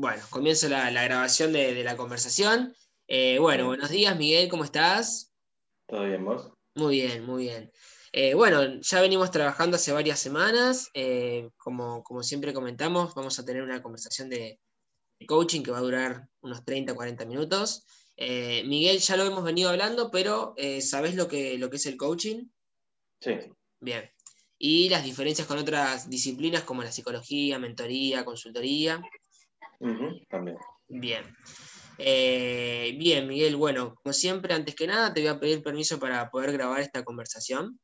Bueno, comienzo la, grabación de, la conversación. Eh, bueno, buenos días, Miguel, ¿cómo estás? ¿Todo bien, vos? Muy bien, muy bien. Eh, bueno, ya venimos trabajando hace varias semanas. Eh, como, como, siempre comentamos, vamos a tener una conversación de, coaching que va a durar unos 30, 40 minutos. Miguel, ya lo hemos venido hablando, pero ¿sabés lo que, lo que es el coaching? Sí. Bien. Y las diferencias con otras disciplinas como la psicología, mentoría, consultoría también. Bien. Eh, bien, Miguel, bueno, como siempre, antes que nada, te voy a pedir permiso para poder grabar esta conversación.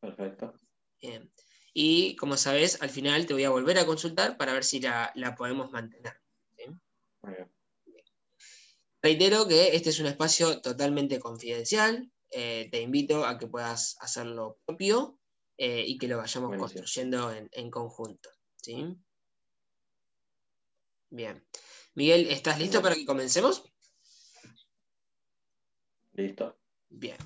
Perfecto. Bien. Y como sabes, al final te voy a volver a consultar para ver si la, podemos mantener. Muy bien. Reitero que este es un espacio totalmente confidencial. Eh, te invito a que puedas hacer lo propio eh, y que lo vayamos construyendo en, en conjunto. ¿sí? Bien. Miguel, ¿estás listo para que comencemos? Listo. Bien.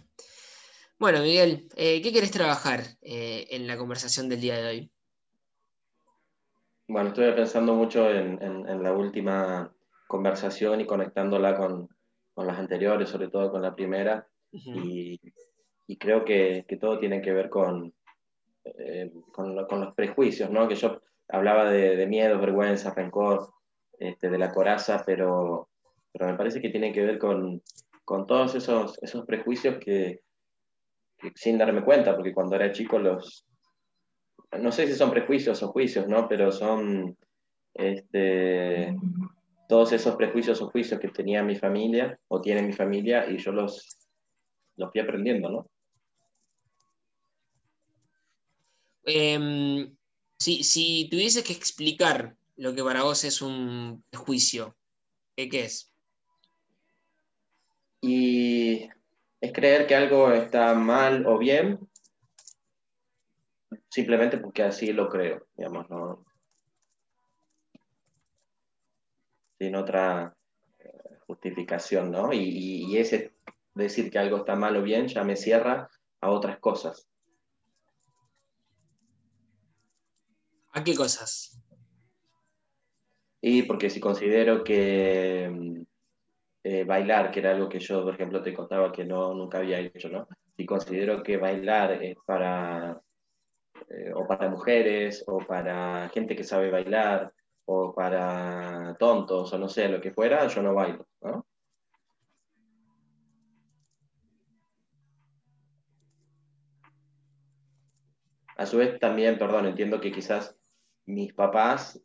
Bueno, Miguel, eh, ¿qué querés trabajar eh, en la conversación del día de hoy? Bueno, estoy pensando mucho en, la última conversación y conectándola con, las anteriores, sobre todo con la primera, y, creo que, todo tiene que ver con, eh, con, los prejuicios, ¿no? Que yo hablaba de, de miedo, vergüenza, rencor, este, de la coraza, pero, pero me parece que tiene que ver con, todos esos, esos prejuicios que, sin darme cuenta, porque cuando era chico los, no sé si son prejuicios o juicios, ¿no? Pero son este, todos esos prejuicios o juicios que tenía mi familia o tiene mi familia y yo los, los fui aprendiendo, ¿no? Em, si, si tuvieses que explicar lo que para vos es un prejuicio? ¿Qué, es? Y es creer que algo está mal o bien, simplemente porque así lo creo, digamos, ¿no? Sin otra eh, justificación, ¿no? Y, y, ese decir que algo está mal o bien ya me cierra a otras cosas. ¿A qué cosas? Y porque si considero que mm, eh, bailar, que era algo que yo, por ejemplo, te contaba que no, nunca había hecho, ¿no? Si considero que bailar es para, eh, o para mujeres, o para gente que sabe bailar, o para tontos, o no sé, lo que fuera, yo no bailo, ¿no? A su vez también, perdón, entiendo que quizás mis papás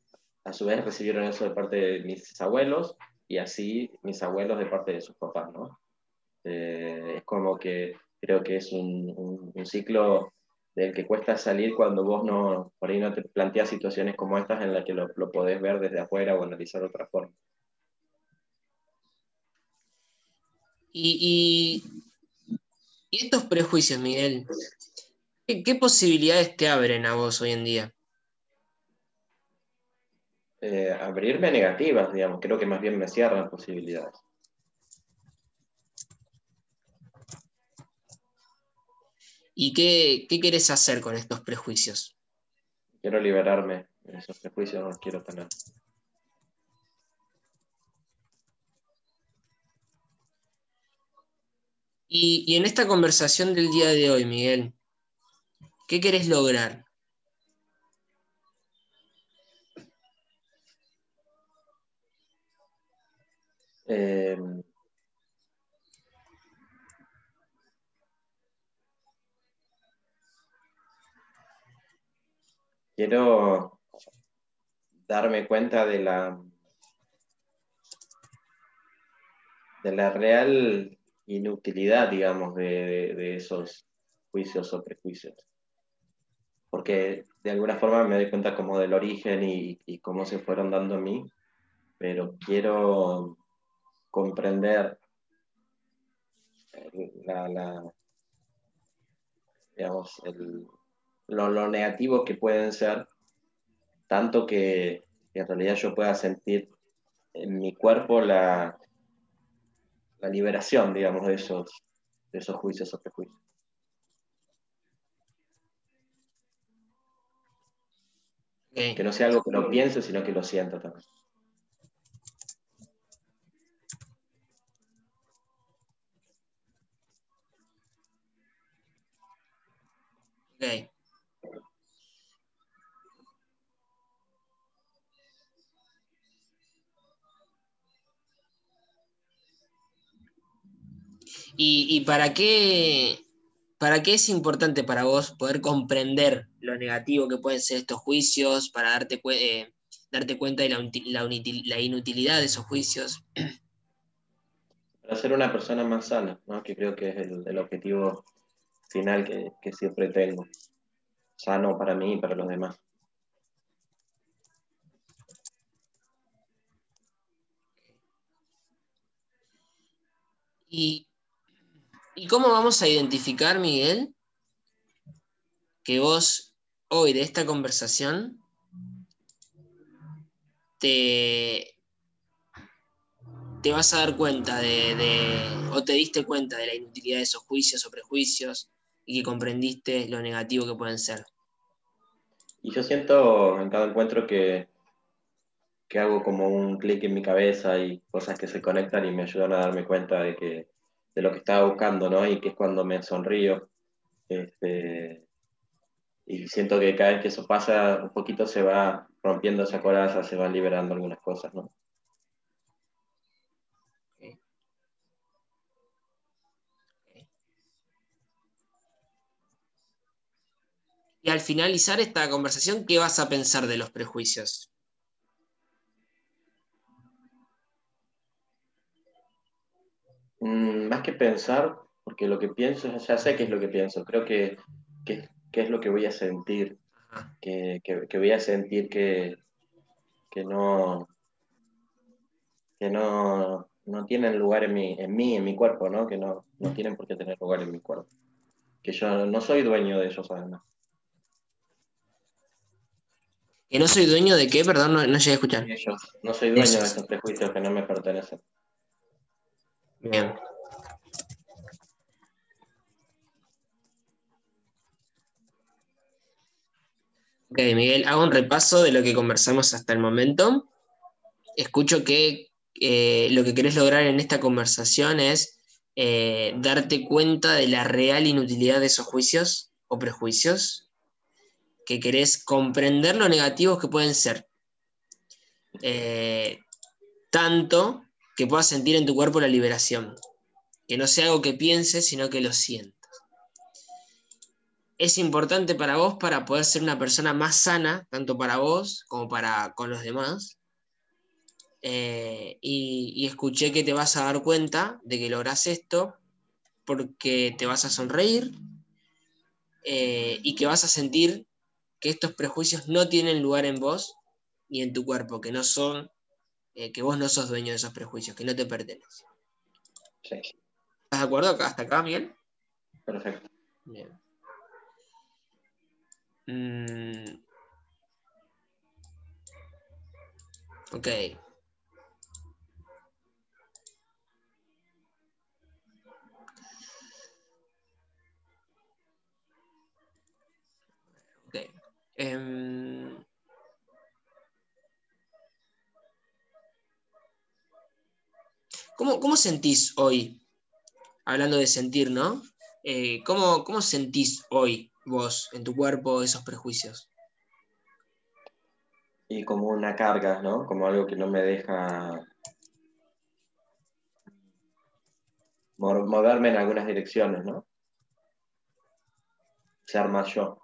a su vez recibieron eso de parte de mis abuelos y así mis abuelos de parte de sus papás, ¿no? Eh, es como que creo que es un, ciclo del que cuesta salir cuando vos no, por ahí no te planteas situaciones como estas en las que lo, lo podés ver desde afuera o analizar de otra forma. Y, estos prejuicios, Miguel, ¿qué posibilidades te abren a vos hoy en día? Eh, abrirme negativas, digamos. Creo que más bien me cierran posibilidades. ¿Y qué, qué querés hacer con estos prejuicios? Quiero liberarme de esos prejuicios, no los quiero tener. Y, y, en esta conversación del día de hoy, Miguel, ¿qué querés lograr? Em, quiero darme cuenta de la de la real inutilidad, digamos, de, esos juicios o prejuicios. Porque de alguna forma me doy cuenta como del origen y, y cómo se fueron dando a mí, pero quiero comprender la, digamos, lo, negativo que pueden ser, tanto que, en realidad yo pueda sentir en mi cuerpo la, la liberación, digamos, de esos, de esos juicios o prejuicios. Que no sea algo que lo piense, sino que lo sienta también. ¿Y, para qué, para qué es importante para vos poder comprender lo negativo que pueden ser estos juicios, para darte, eh, darte cuenta de la, inutilidad de esos juicios? Para ser una persona más sana, que creo que es el, objetivo final que, que siempre tengo. Sano para mí y para los demás. Y ¿Y cómo vamos a identificar, Miguel, que vos hoy de esta conversación te, te vas a dar cuenta de, o te diste cuenta de la inutilidad de esos juicios o prejuicios y que comprendiste lo negativo que pueden ser? Y yo siento en cada encuentro que, que hago como un clic en mi cabeza y cosas que se conectan y me ayudan a darme cuenta de que de lo que estaba buscando, ¿no? Y que es cuando me sonrío. Este, y siento que cada vez que eso pasa, un poquito se va rompiendo esa coraza, se van liberando algunas cosas, ¿no? Y al finalizar esta conversación, ¿qué vas a pensar de los prejuicios? Más que pensar, porque lo que pienso, ya sé qué es lo que pienso, creo que, que, es lo que voy a sentir, que, voy a sentir que, que no que no, tienen lugar en mí, en mí, en mi cuerpo, ¿no? Que no, no tienen por qué tener lugar en mi cuerpo. Que yo no soy dueño de ellos, además. ¿Que no soy dueño de qué? Perdón, no, llegué a escuchar. no soy dueño de esos prejuicios que no me pertenecen. Bien. Ok, Miguel, hago un repaso de lo que conversamos hasta el momento. Escucho que eh, lo que querés lograr en esta conversación es eh, darte cuenta de la real inutilidad de esos juicios o prejuicios, que querés comprender lo negativos que pueden ser. Eh, tanto que puedas sentir en tu cuerpo la liberación. Que no sea algo que pienses, sino que lo sientas. Es importante para vos para poder ser una persona más sana, tanto para vos como para con los demás. Eh, y, escuché que te vas a dar cuenta de que logras esto porque te vas a sonreír eh, y que vas a sentir que estos prejuicios no tienen lugar en vos ni en tu cuerpo, que no son eh, que vos no sos dueño de esos prejuicios, que no te pertenecen. Sí. ¿Estás de acuerdo hasta acá, Miguel? Perfecto. Bien. Mm. Ok. Ok. Um... ¿Cómo, sentís hoy? Hablando de sentir, ¿no? Eh, ¿cómo, ¿Cómo sentís hoy vos en tu cuerpo esos prejuicios? Y como una carga, ¿no? Como algo que no me deja moverme en algunas direcciones, ¿no? Ser más yo.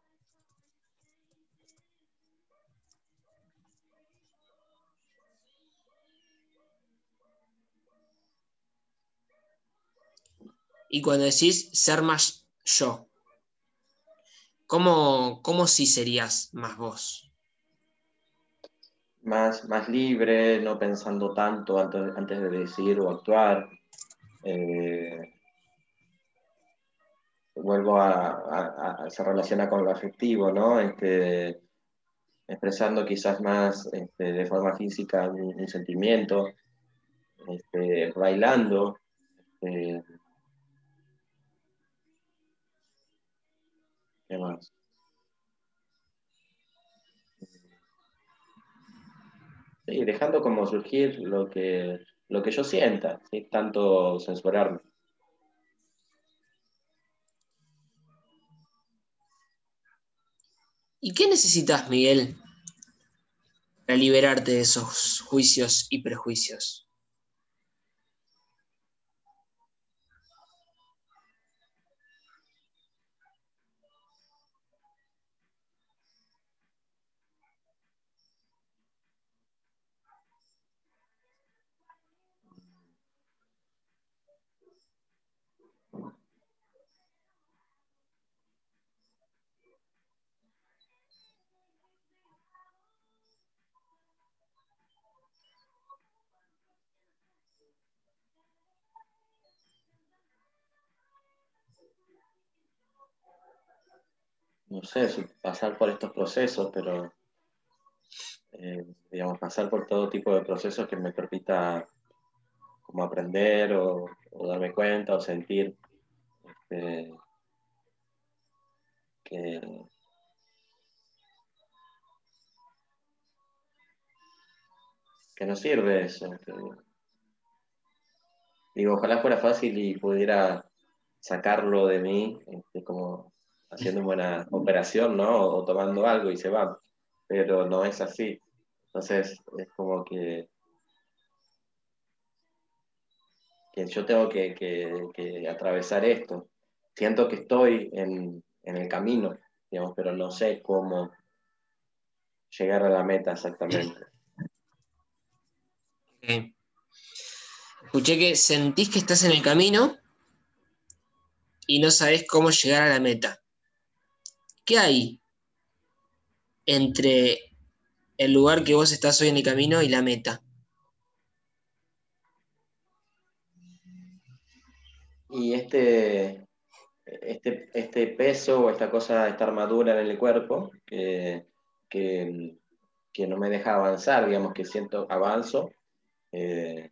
Y cuando decís ser más yo, ¿cómo, cómo sí serías más vos? Más, más libre, no pensando tanto antes, de decir o actuar. Eh, vuelvo a, se relaciona con lo afectivo, ¿no? Este, expresando quizás más este, de forma física un, sentimiento, este, bailando, este, Sí, dejando como surgir lo que, lo que yo sienta, tanto censurarme. ¿Y qué necesitas, Miguel, para liberarte de esos juicios y prejuicios? No sé, pasar por estos procesos, pero eh, digamos, pasar por todo tipo de procesos que me permita como aprender o, darme cuenta o sentir este, que, que no sirve eso. digo, ojalá fuera fácil y pudiera sacarlo de mí, este, como haciendo buena operación, ¿no? O, tomando algo y se va. Pero no es así. Entonces, es como que, yo tengo que, atravesar esto. Siento que estoy en, el camino, digamos, pero no sé cómo llegar a la meta exactamente. Escuché que sentís que estás en el camino y no sabés cómo llegar a la meta. ¿Qué hay entre el lugar que vos estás hoy en el camino y la meta? Y este, este, este peso o esta cosa, esta armadura en el cuerpo que, no me deja avanzar, digamos que siento avanzo. Eh,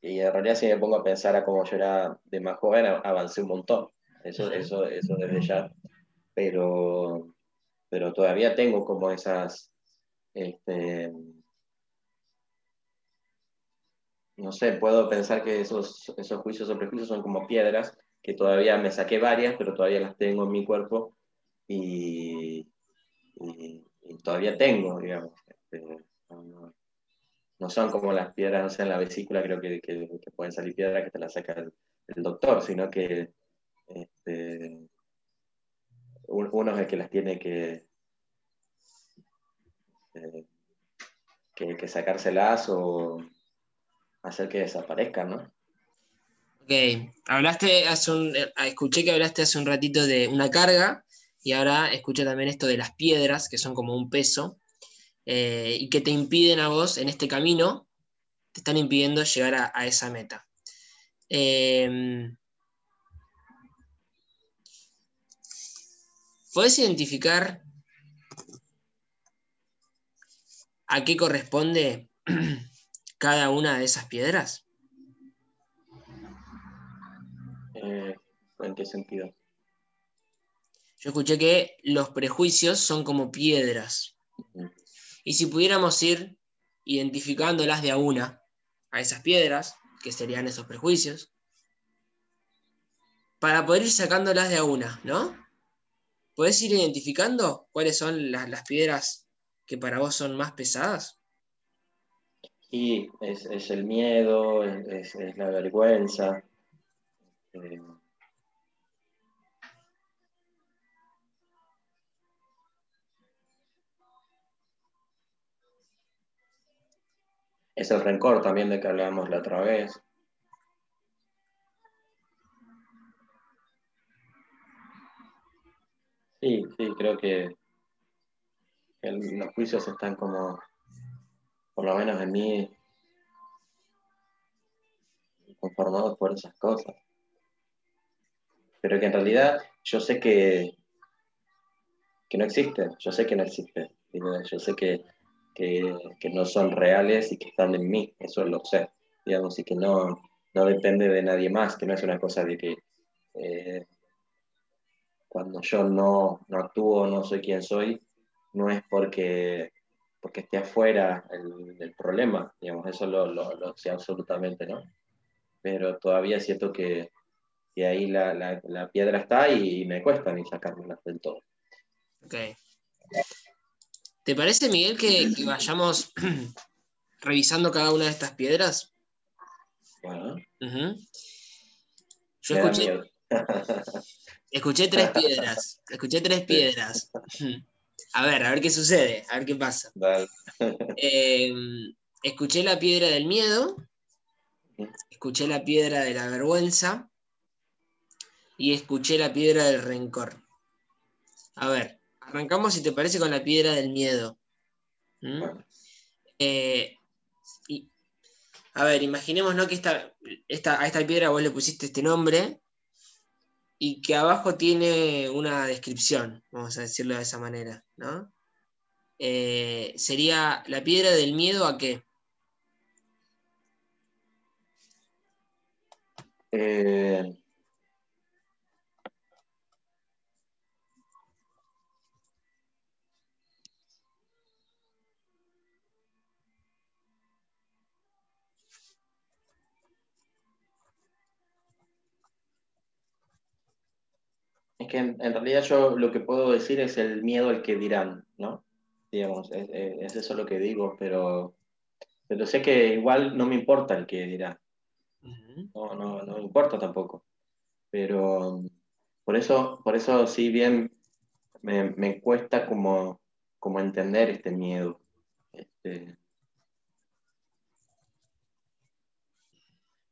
y en realidad si me pongo a pensar a cómo yo era de más joven, avancé un montón. Eso, eso, eso desde ya pero, pero todavía tengo como esas, este, no sé, puedo pensar que esos, esos juicios o prejuicios son como piedras, que todavía me saqué varias, pero todavía las tengo en mi cuerpo y, todavía tengo, digamos. Este, no, son como las piedras, no sé, en la vesícula creo que, pueden salir piedras que te las saca el doctor, sino que este, uno es el que las tiene que, eh, que, sacárselas o hacer que desaparezcan, ¿no? Ok, hablaste hace un, eh, escuché que hablaste hace un ratito de una carga y ahora escuché también esto de las piedras, que son como un peso, eh, y que te impiden a vos en este camino, te están impidiendo llegar a, esa meta. ¿Puedes identificar a qué corresponde cada una de esas piedras? Eh, ¿En qué sentido? Yo escuché que los prejuicios son como piedras. Y si pudiéramos ir identificándolas de a una, a esas piedras, que serían esos prejuicios, para poder ir sacándolas de a una, ¿no? ¿Puedes ir identificando cuáles son las, piedras que para vos son más pesadas? Sí, es, el miedo, es, la vergüenza. Eh, es el rencor también de que hablábamos la otra vez. Sí, sí, creo que los juicios están como, por lo menos en mí, conformados por esas cosas. Pero que en realidad yo sé que, que no existen, yo sé que no existen, yo sé que, no son reales y que están en mí, eso lo sé, digamos, y que no, no depende de nadie más, que no es una cosa de que eh, cuando yo no, no actúo, no soy quien soy, no es porque, porque esté afuera el, problema, digamos, eso lo, lo, sé absolutamente, ¿no? Pero todavía siento que, ahí la, piedra está y, me cuesta ni sacármela del todo. Ok. ¿Te parece, Miguel, que, vayamos revisando cada una de estas piedras? Bueno. Yo escuché, escuché tres piedras. Escuché tres piedras. A ver, a ver qué sucede, a ver qué pasa. Em, escuché la piedra del miedo, escuché la piedra de la vergüenza y escuché la piedra del rencor. A ver, arrancamos si te parece con la piedra del miedo. ¿Mm? Eh, a ver, imaginemos que esta, a esta piedra vos le pusiste este nombre y que abajo tiene una descripción, vamos a decirlo de esa manera, ¿no? Eh, sería la piedra del miedo a qué? Eh, que en, realidad yo lo que puedo decir es el miedo al que dirán, ¿no? Digamos, es, eso lo que digo, pero, pero sé que igual no me importa el que dirá. No, no, no me importa tampoco. Pero por eso, por eso sí bien me, cuesta como, como entender este miedo. Este,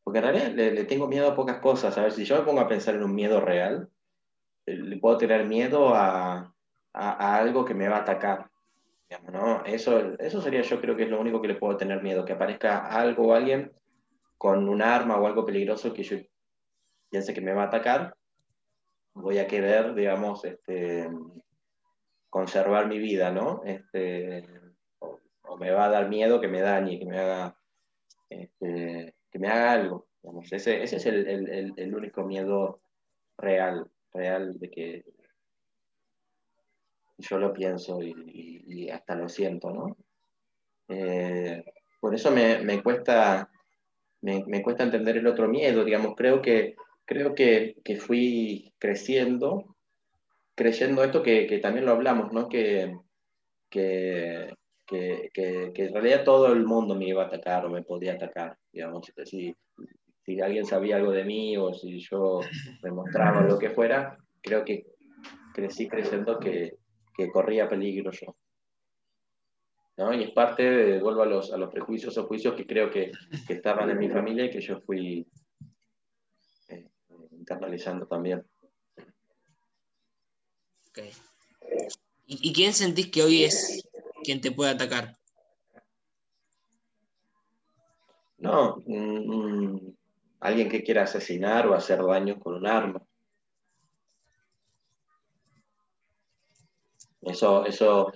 porque en realidad le, le, tengo miedo a pocas cosas. A ver, si yo me pongo a pensar en un miedo real, le puedo tener miedo a, algo que me va a atacar. ¿no? Eso, eso sería yo creo que es lo único que le puedo tener miedo, que aparezca algo o alguien con un arma o algo peligroso que yo piense que me va a atacar, voy a querer, digamos, este, conservar mi vida, ¿no? Este, o, me va a dar miedo que me dañe, que me haga, este, que me haga algo. ese, ese es el, el, el único miedo real real de que yo lo pienso y, hasta lo siento, ¿no? Eh, por eso me, cuesta, me, cuesta entender el otro miedo, digamos, creo que, creo que, fui creciendo, creyendo esto que, también lo hablamos, ¿no? Que, que, en realidad todo el mundo me iba a atacar o me podía atacar, digamos, si, si alguien sabía algo de mí o si yo demostraba lo que fuera, creo que crecí creyendo que, corría peligro yo. ¿no? Y es parte, de, vuelvo a los, a los prejuicios o juicios que creo que, estaban en mi familia y que yo fui eh, internalizando también. ¿Y, quién sentís que hoy es quien te puede atacar? No, mm, alguien que quiera asesinar o hacer daño con un arma. Eso, eso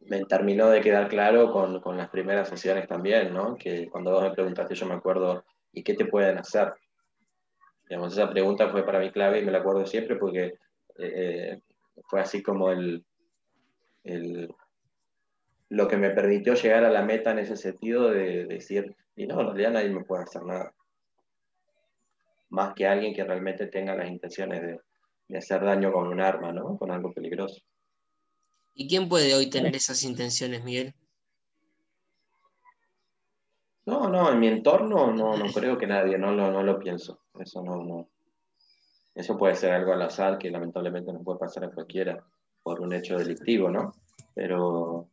me terminó de quedar claro con, las primeras sesiones también, ¿no? Que cuando vos me preguntaste, yo me acuerdo, ¿y qué te pueden hacer? Digamos, esa pregunta fue para mí clave y me la acuerdo siempre porque eh, eh, fue así como el, el, lo que me permitió llegar a la meta en ese sentido de, decir, y no, en realidad nadie me puede hacer nada más que alguien que realmente tenga las intenciones de, hacer daño con un arma, ¿no? Con algo peligroso. ¿Y quién puede hoy tener esas intenciones, Miguel? No, no, en mi entorno no, no creo que nadie, no, no, lo pienso. Eso no, no. Eso puede ser algo al azar que lamentablemente no puede pasar a cualquiera por un hecho delictivo, ¿no? Pero,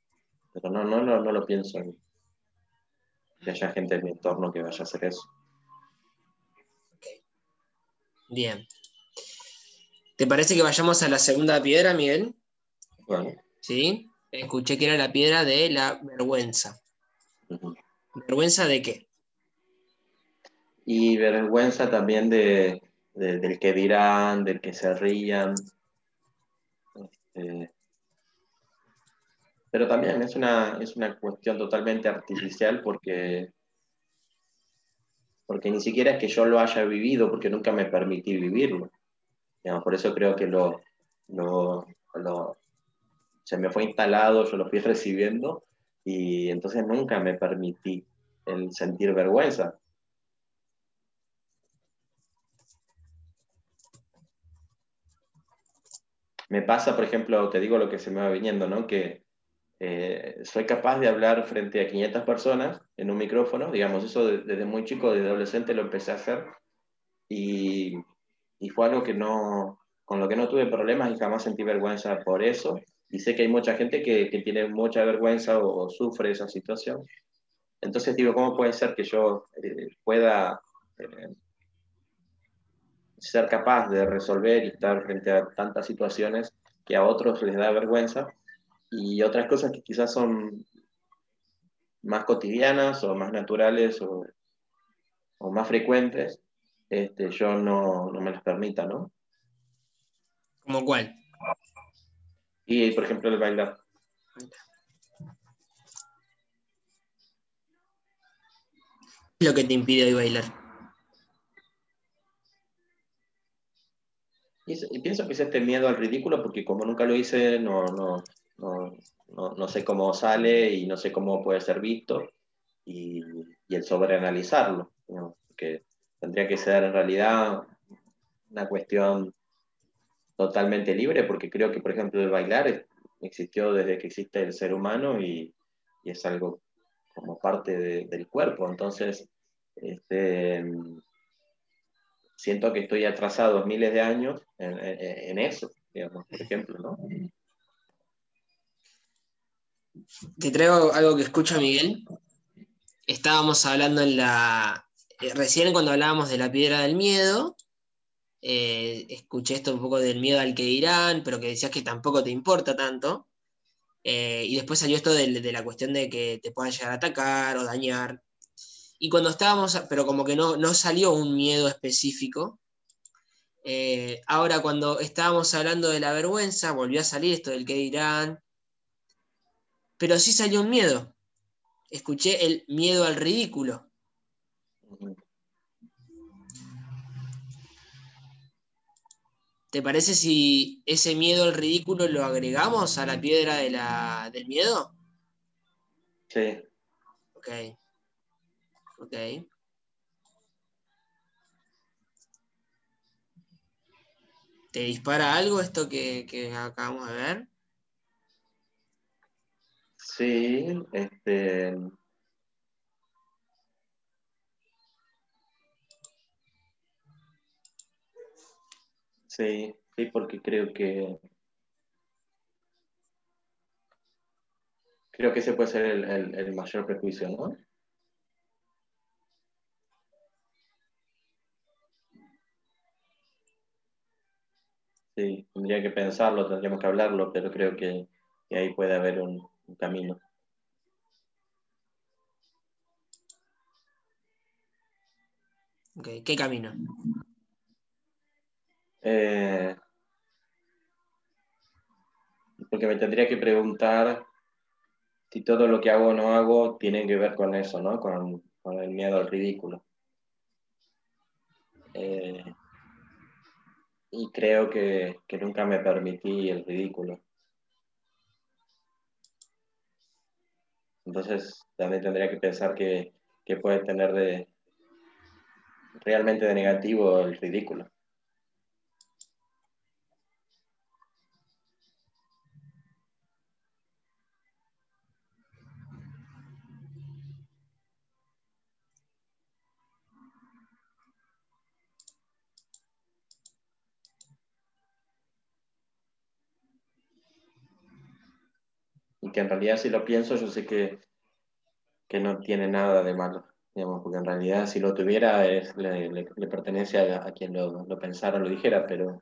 pero no, no, no, no lo pienso que haya gente en mi entorno que vaya a hacer eso. Bien. ¿Te parece que vayamos a la segunda piedra, Miguel? Bueno. ¿Sí? Escuché que era la piedra de la vergüenza. ¿Vergüenza de qué? Y vergüenza también de, del que dirán, del que se rían. Este, pero también es una, es una cuestión totalmente artificial porque porque ni siquiera es que yo lo haya vivido, porque nunca me permití vivirlo. por eso creo que lo, se me fue instalado, yo lo fui recibiendo y entonces nunca me permití el sentir vergüenza. Me pasa, por ejemplo, te digo lo que se me va viniendo, ¿no? Que eh, soy capaz de hablar frente a 500 personas en un micrófono, digamos, eso desde muy chico, desde adolescente lo empecé a hacer y, y, fue algo que no, con lo que no tuve problemas y jamás sentí vergüenza por eso. Y sé que hay mucha gente que, que tiene mucha vergüenza o, sufre esa situación. Entonces digo, ¿cómo puede ser que yo eh, pueda eh, ser capaz de resolver y estar frente a tantas situaciones que a otros les da vergüenza y otras cosas que quizás son más cotidianas o más naturales o, más frecuentes, este, yo no, me las permita, ¿no? ¿Como cuál? Y, por ejemplo, el bailar. ¿Qué es lo que te impide hoy bailar? Y, pienso que es este miedo al ridículo, porque como nunca lo hice, no, no, no, no, sé cómo sale y no sé cómo puede ser visto, y, y el sobreanalizarlo, ¿no? que tendría que ser en realidad una cuestión totalmente libre, porque creo que, por ejemplo, el bailar existió desde que existe el ser humano y, y es algo como parte del cuerpo, entonces este, siento que estoy atrasado miles de años en, eso, digamos, por ejemplo, ¿no? Te traigo algo que escucha Miguel. Estábamos hablando en la. Eh, recién cuando hablábamos de la piedra del miedo, eh, escuché esto un poco del miedo al que dirán, pero que decías que tampoco te importa tanto. Eh, y después salió esto de, la cuestión de que te puedan llegar a atacar o dañar. Y cuando estábamos, pero como que no, salió un miedo específico. Ahora cuando estábamos hablando de la vergüenza, volvió a salir esto del que dirán. Pero sí salió un miedo. Escuché el miedo al ridículo. ¿Te parece si ese miedo al ridículo lo agregamos a la piedra de la, del miedo? Sí. Ok. Ok. ¿Te dispara algo esto que, acabamos de ver? Sí, este. Sí, sí, porque creo que creo que ese puede ser el, el mayor prejuicio, ¿no? Sí, tendría que pensarlo, tendríamos que hablarlo, pero creo que, ahí puede haber un, camino. ¿Qué camino? Eh, porque me tendría que preguntar si todo lo que hago o no hago tiene que ver con eso, ¿no? Con, el miedo al ridículo. Eh, y creo que, nunca me permití el ridículo. Entonces también tendría que pensar que, puede tener de realmente de negativo el ridículo. Que en realidad si lo pienso yo sé que, que no tiene nada de malo, digamos, porque en realidad si lo tuviera le, pertenece a, quien lo, lo, pensara lo dijera, pero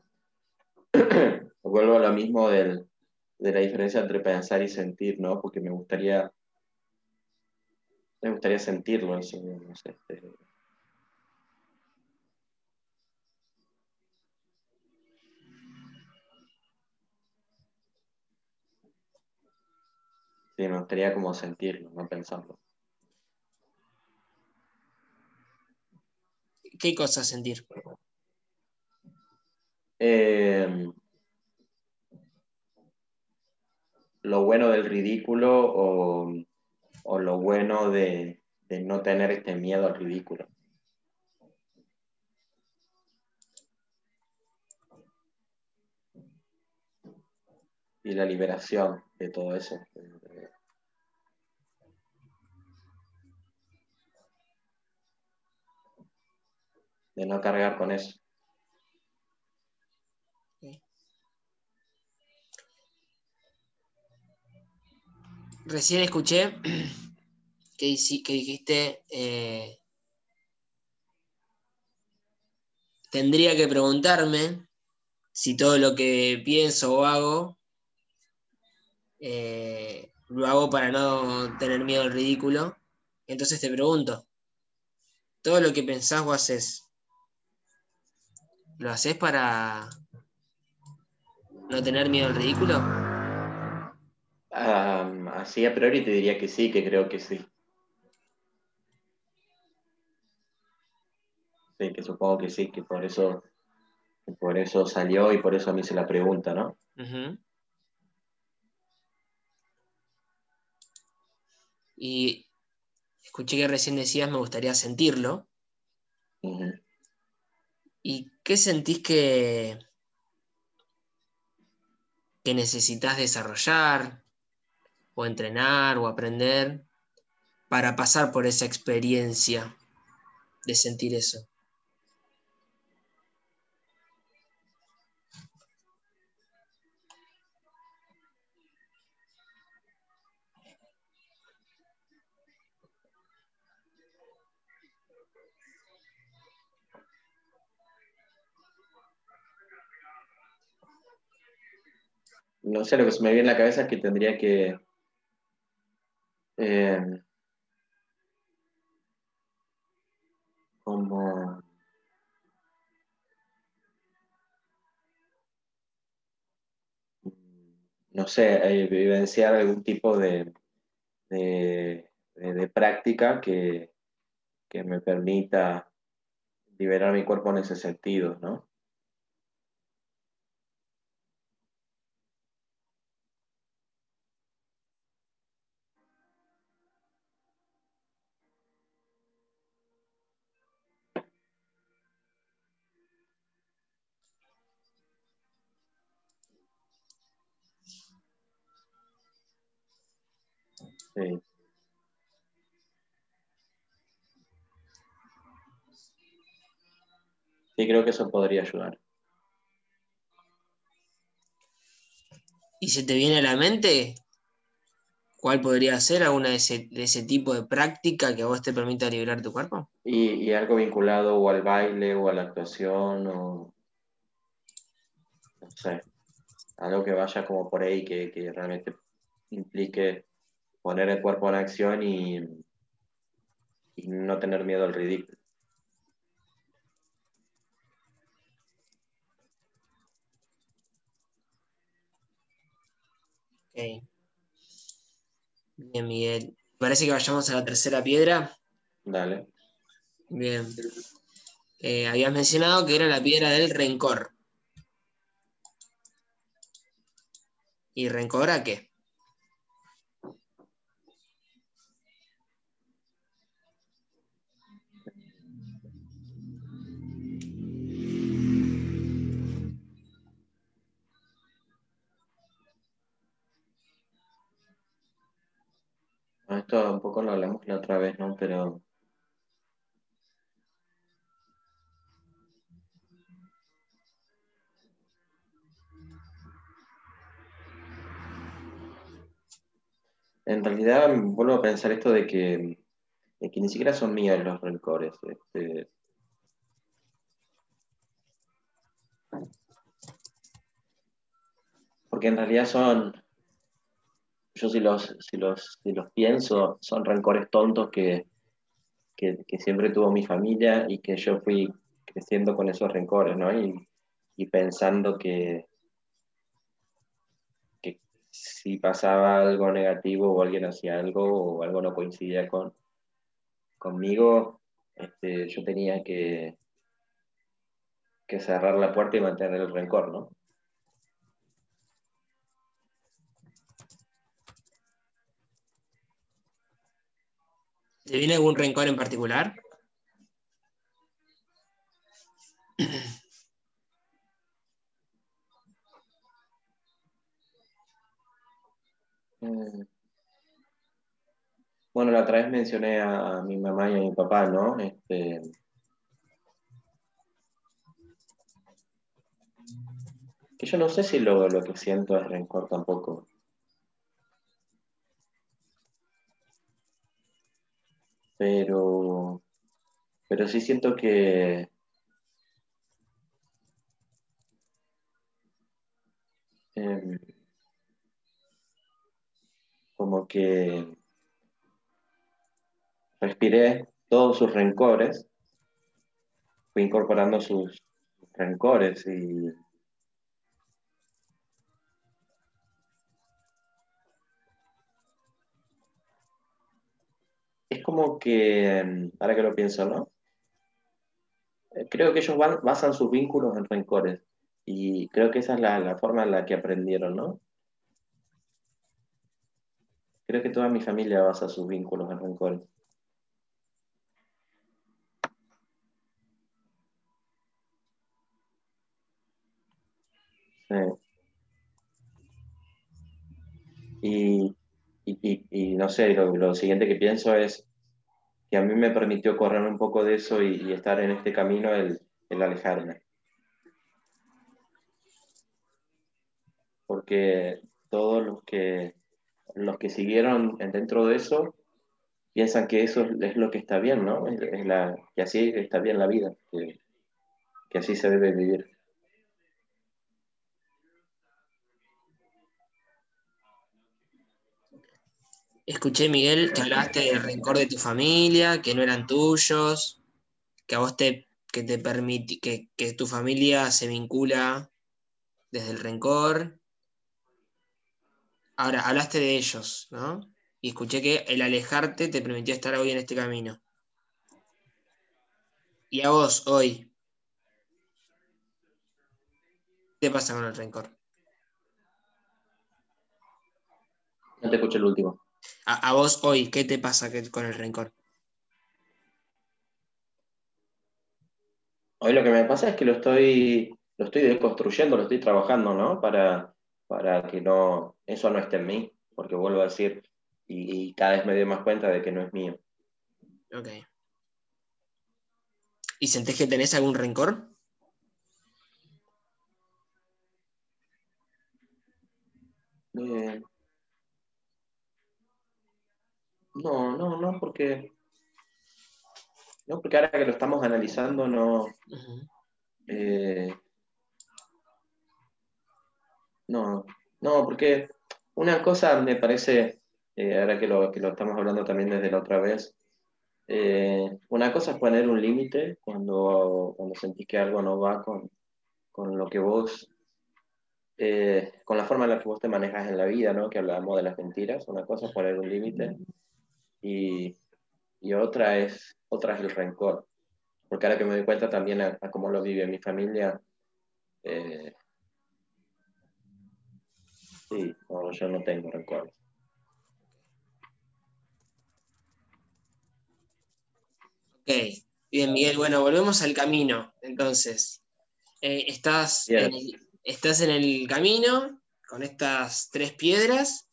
vuelvo a lo mismo del, de la diferencia entre pensar y sentir, ¿no? Porque me gustaría, me gustaría sentirlo, eso, este, Sí, me gustaría como sentirlo, no pensarlo. ¿Qué cosa sentir? Eh, lo bueno del ridículo o, lo bueno de, de, no tener este miedo al ridículo. Y la liberación de todo eso de no cargar con eso. Recién escuché que, dijiste, eh, tendría que preguntarme si todo lo que pienso o hago eh, lo hago para no tener miedo al ridículo. Entonces te pregunto, todo lo que pensás o haces, ¿lo haces para no tener miedo al ridículo? así a priori te diría que sí, que creo que sí. Sí, que supongo que sí, que por eso, por eso salió y por eso a mí se la pregunta, ¿no? Y escuché que recién decías me gustaría sentirlo. ¿Y qué sentís que, que necesitas desarrollar o entrenar o aprender para pasar por esa experiencia de sentir eso? No sé, lo que se me viene en la cabeza es que tendría que... Eh, como... No sé, eh, vivenciar algún tipo de, de, práctica que, que me permita liberar mi cuerpo en ese sentido, ¿no? Sí. Sí, creo que eso podría ayudar. ¿Y se te viene a la mente cuál podría ser alguna de ese, tipo de práctica que a vos te permita liberar tu cuerpo? Y, algo vinculado o al baile o a la actuación o no sé, algo que vaya como por ahí que, que realmente implique poner el cuerpo en acción y, no tener miedo al ridículo. Ok. Bien, Miguel. Parece que vayamos a la tercera piedra. Dale. Bien. Eh, habías mencionado que era la piedra del rencor. ¿Y rencor a qué? Esto un poco lo hablamos la otra vez, ¿no? Pero en realidad vuelvo a pensar esto de que, que ni siquiera son míos los rencores. Este, porque en realidad son, yo si los, si los, los pienso, son rencores tontos que, siempre tuvo mi familia y que yo fui creciendo con esos rencores, ¿no? Y, pensando que, que si pasaba algo negativo o alguien hacía algo o algo no coincidía con, conmigo, este, yo tenía que, que cerrar la puerta y mantener el rencor, ¿no? ¿Te viene algún rencor en particular? Mm. Bueno, la otra vez mencioné a mi mamá y a mi papá, ¿no? Este... Que yo no sé si lo, lo que siento es rencor tampoco. Pero, pero sí siento que, em, como que respiré todos sus rencores, fui incorporando sus rencores y como que, em, ahora que lo pienso, ¿no? Eh, creo que ellos basan sus vínculos en rencores y creo que esa es la, forma en la que aprendieron, ¿no? Creo que toda mi familia basa sus vínculos en rencores. Y, no sé, lo, siguiente que pienso es que a mí me permitió correr un poco de eso y, estar en este camino el, el, alejarme. Porque todos los que, los que siguieron dentro de eso piensan que eso es lo que está bien, ¿no? Es, la, que así está bien la vida, que, que así se debe vivir. Escuché, Miguel, que hablaste del rencor de tu familia, que no eran tuyos, que a vos te, que te que, que tu familia se vincula desde el rencor. Ahora, hablaste de ellos, ¿no? Y escuché que el alejarte te permitió estar hoy en este camino. Y a vos, hoy, ¿qué pasa con el rencor? No te escuché el último. A, vos hoy, ¿qué te pasa con el rencor? Hoy lo que me pasa es que lo estoy, lo estoy deconstruyendo, lo estoy trabajando, ¿no? Para, para que no, eso no esté en mí, porque vuelvo a decir, y, cada vez me doy más cuenta de que no es mío. Ok. ¿Y sentís que tenés algún rencor? Eh, no, no, no, porque. No, porque ahora que lo estamos analizando, no. Eh, no, no, porque una cosa me parece, eh, ahora que lo, que lo estamos hablando también desde la otra vez, eh, una cosa es poner un límite cuando, cuando sentís que algo no va con, con lo que vos, con la forma en la que vos te manejas en la vida, ¿no? Que hablábamos de las mentiras. Una cosa es poner un límite y, otra, es, otra es el rencor. Porque ahora que me doy cuenta también a, cómo lo vive mi familia, eh, sí, yo no tengo rencor. Ok, bien Miguel, bueno, volvemos al camino. Entonces, eh, estás, estás en el camino con estas tres piedras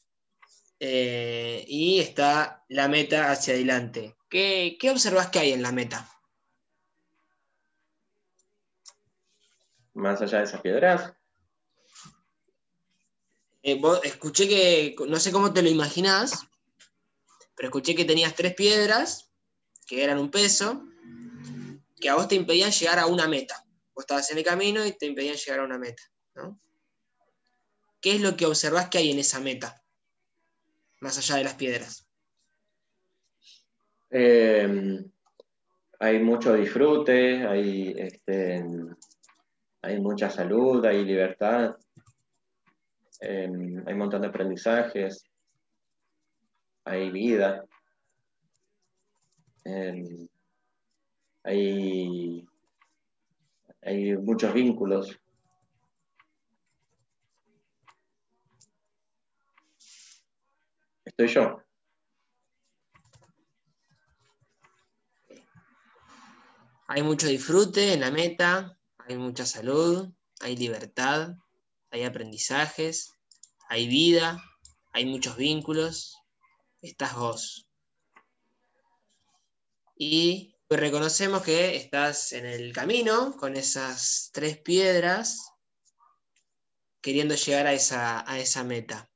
eh, y está la meta hacia adelante. ¿Qué, qué observas que hay en la meta? Más allá de esas piedras. Eh, escuché que, no sé cómo te lo imaginás, pero escuché que tenías tres piedras, que eran un peso, que a vos te impedían llegar a una meta. Vos estabas en el camino y te impedían llegar a una meta. ¿Qué es lo que observás que hay en esa meta? Más allá de las piedras? Eh, hay mucho disfrute, hay, este, hay mucha salud, hay libertad, eh, hay un montón de aprendizajes, hay vida, eh, hay, hay muchos vínculos. Estoy yo. Hay mucho disfrute en la meta, hay mucha salud, hay libertad, hay aprendizajes, hay vida, hay muchos vínculos, estás vos. Y reconocemos que estás en el camino con esas tres piedras queriendo llegar a esa, a esa meta.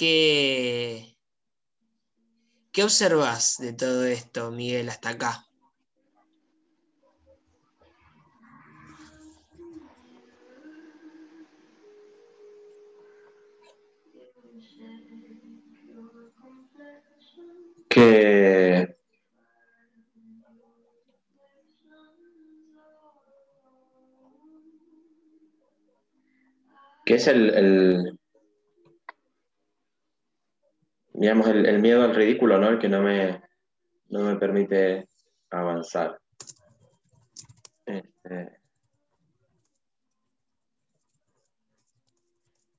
¿Qué, ¿Qué observas de todo esto, Miguel, hasta acá? Que que es el, digamos, el, miedo al ridículo, ¿no? El que no me, no me permite avanzar. Este,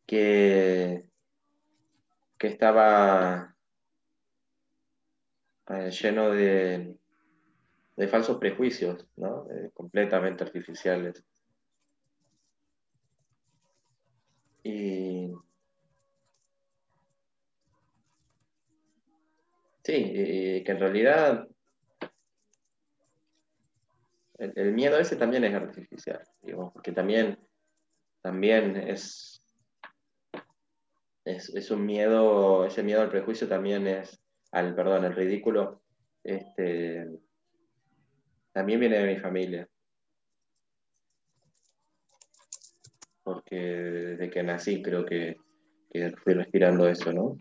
que, que estaba eh, lleno de, de falsos prejuicios, ¿no? completamente artificiales. Y Sí, que en realidad el, miedo ese también es artificial, digo, porque también, también es, es, un miedo, ese miedo al prejuicio también es, al, perdón, el ridículo, este, también viene de mi familia. Porque desde que nací creo que fui respirando eso, ¿no?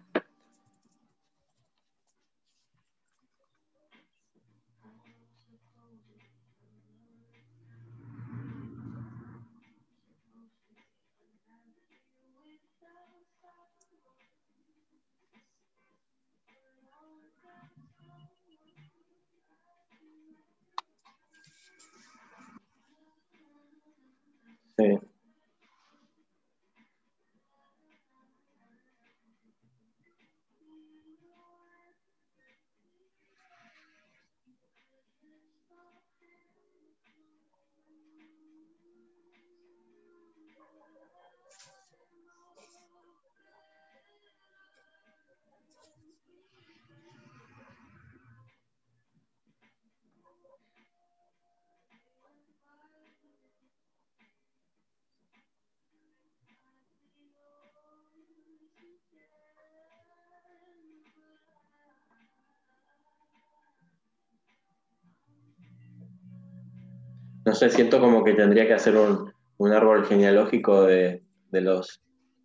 No sé, siento como que tendría que hacer un, árbol genealógico de, los,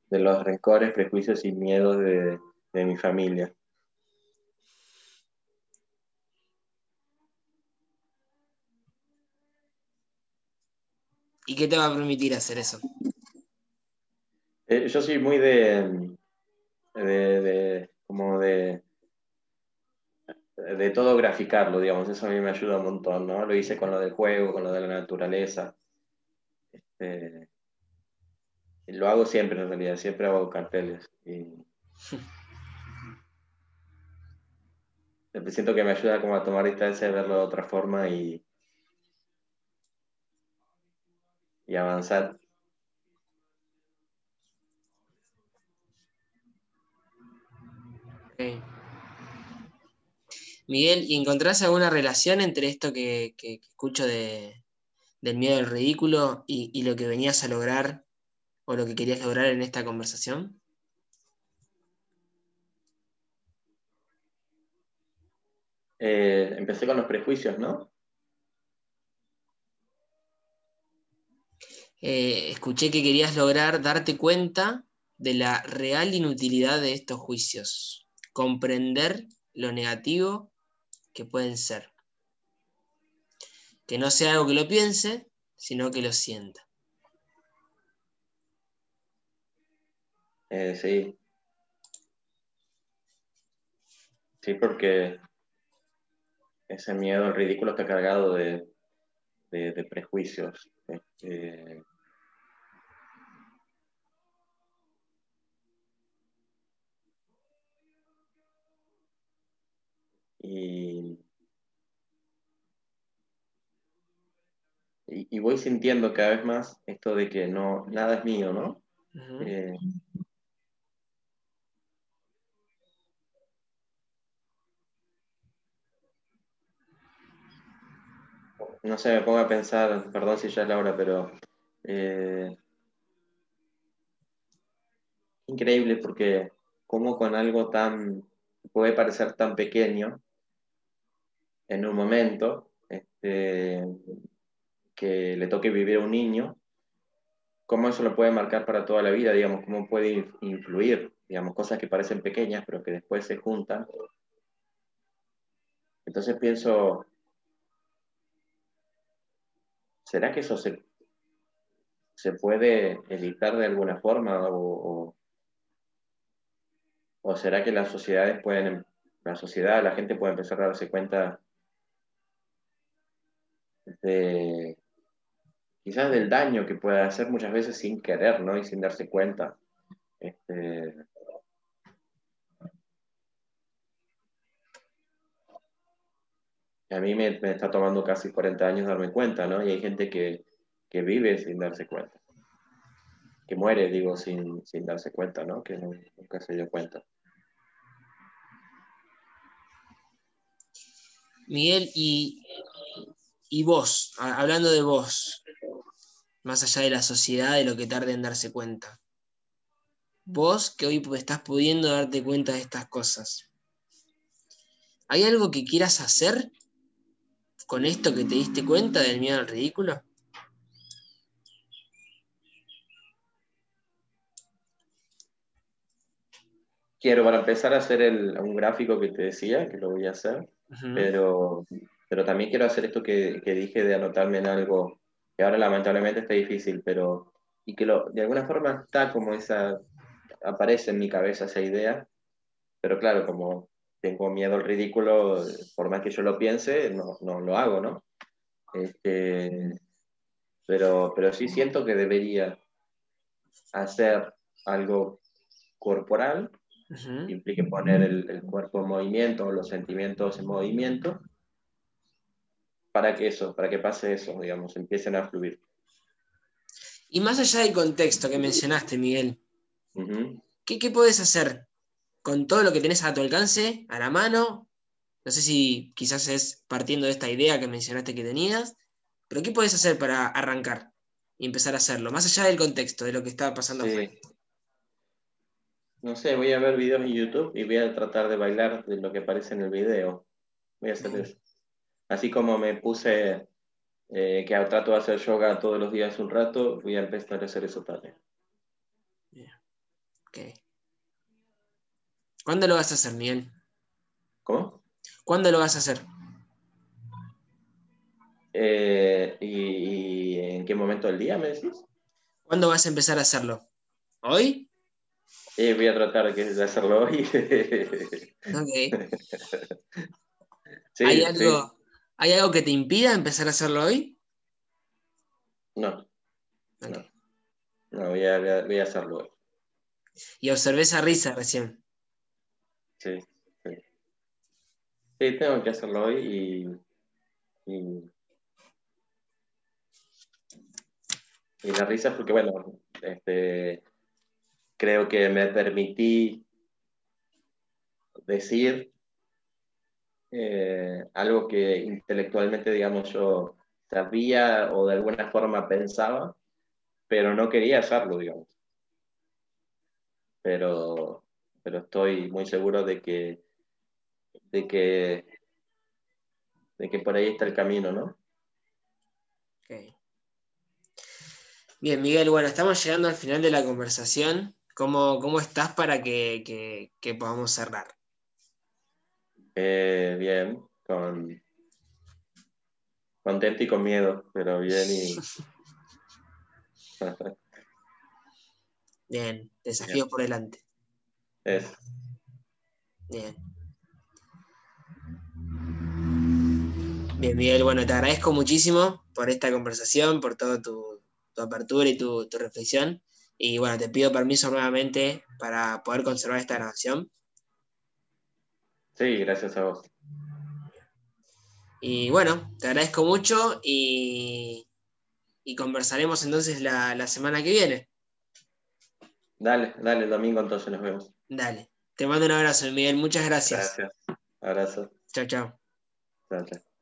de los rencores, prejuicios y miedos de, mi familia. ¿Y qué te va a permitir hacer eso? Eh, yo soy muy de, de, como de de todo graficarlo, digamos, eso a mí me ayuda un montón, ¿no? Lo hice con lo del juego, con lo de la naturaleza. Este, lo hago siempre en realidad, siempre hago carteles. Y... siento que me ayuda como a tomar distancia, verlo de otra forma y, y avanzar. Miguel, ¿y encontrás alguna relación entre esto que, escucho de, del miedo al ridículo y, lo que venías a lograr o lo que querías lograr en esta conversación? Eh, empecé con los prejuicios, ¿no? Eh, escuché que querías lograr darte cuenta de la real inutilidad de estos juicios, comprender lo negativo que pueden ser. Que no sea algo que lo piense, sino que lo sienta. Eh, sí. Sí, porque ese miedo al ridículo está cargado de, prejuicios. Este, Y, y, voy sintiendo cada vez más esto de que no, nada es mío, ¿no? Eh, no sé, me pongo a pensar, perdón si ya es la hora, pero Eh, increíble porque como con algo tan, puede parecer tan pequeño, en un momento, este, que le toque vivir a un niño, cómo eso lo puede marcar para toda la vida, digamos, cómo puede influir, digamos, cosas que parecen pequeñas, pero que después se juntan. Entonces pienso, ¿será que eso se, se puede evitar de alguna forma? O, o, será que las sociedades pueden, la sociedad, la gente puede empezar a darse cuenta de quizás del daño que puede hacer muchas veces sin querer, ¿no? Y sin darse cuenta. Este, a mí me, está tomando casi 40 años darme cuenta, ¿no? Y hay gente que, vive sin darse cuenta. Que muere, digo, sin, darse cuenta, ¿no? Que nunca se dio cuenta. Miguel, y, y vos, hablando de vos, más allá de la sociedad, de lo que tarde en darse cuenta. Vos que hoy estás pudiendo darte cuenta de estas cosas, ¿hay algo que quieras hacer con esto que te diste cuenta del miedo al ridículo? Quiero para empezar a hacer un gráfico que te decía, que lo voy a hacer, pero, pero también quiero hacer esto que, que dije de anotarme en algo que ahora lamentablemente está difícil, pero y que lo, de alguna forma está como esa, aparece en mi cabeza esa idea, pero claro, como tengo miedo al ridículo, por más que yo lo piense, no, no lo hago, ¿no? Este, pero, pero sí siento que debería hacer algo corporal, que implique poner el, el, cuerpo en movimiento, los sentimientos en movimiento, para que eso, para que pase eso, digamos, empiecen a fluir. Y más allá del contexto que mencionaste, Miguel, ¿qué, ¿qué puedes hacer con todo lo que tenés a tu alcance, a la mano? No sé si quizás es partiendo de esta idea que mencionaste que tenías, pero ¿qué puedes hacer para arrancar y empezar a hacerlo? Más allá del contexto, de lo que estaba pasando sí. No sé, voy a ver videos en YouTube y voy a tratar de bailar de lo que aparece en el video. Voy a hacer eso. Así como me puse eh, que trato de hacer yoga todos los días un rato, voy a empezar a hacer eso también. ¿Cuándo lo vas a hacer, Miguel? ¿Cómo? ¿Cuándo lo vas a hacer? Eh, ¿y, en qué momento del día me decís? ¿Cuándo vas a empezar a hacerlo? ¿Hoy? Eh, voy a tratar de hacerlo hoy. ok. ¿Hay algo, ¿Hay algo que te impida empezar a hacerlo hoy? No. No, voy, a, hacerlo hoy. Y observé esa risa recién. Sí, sí. Sí, tengo que hacerlo hoy y, y, la risa es porque, bueno, este, creo que me permití decir eh, algo que intelectualmente, digamos, yo sabía o de alguna forma pensaba, pero no quería hacerlo, digamos. Pero, pero estoy muy seguro de que, de que, de que por ahí está el camino, ¿no? Bien, Miguel, bueno, estamos llegando al final de la conversación. ¿Cómo, cómo estás para que podamos cerrar? Eh, bien, con contento y con miedo, pero bien y. bien, desafíos por delante. Es. Bien. Bien, Miguel, bueno, te agradezco muchísimo por esta conversación, por toda tu, apertura y tu, tu reflexión. Y bueno, te pido permiso nuevamente para poder conservar esta grabación. Sí, gracias a vos. Y bueno, te agradezco mucho y, conversaremos entonces la, semana que viene. Dale, dale, el domingo entonces nos vemos. Dale. Te mando un abrazo, Miguel. Muchas gracias. Gracias. Abrazo. Chao, chao. Chao, chao.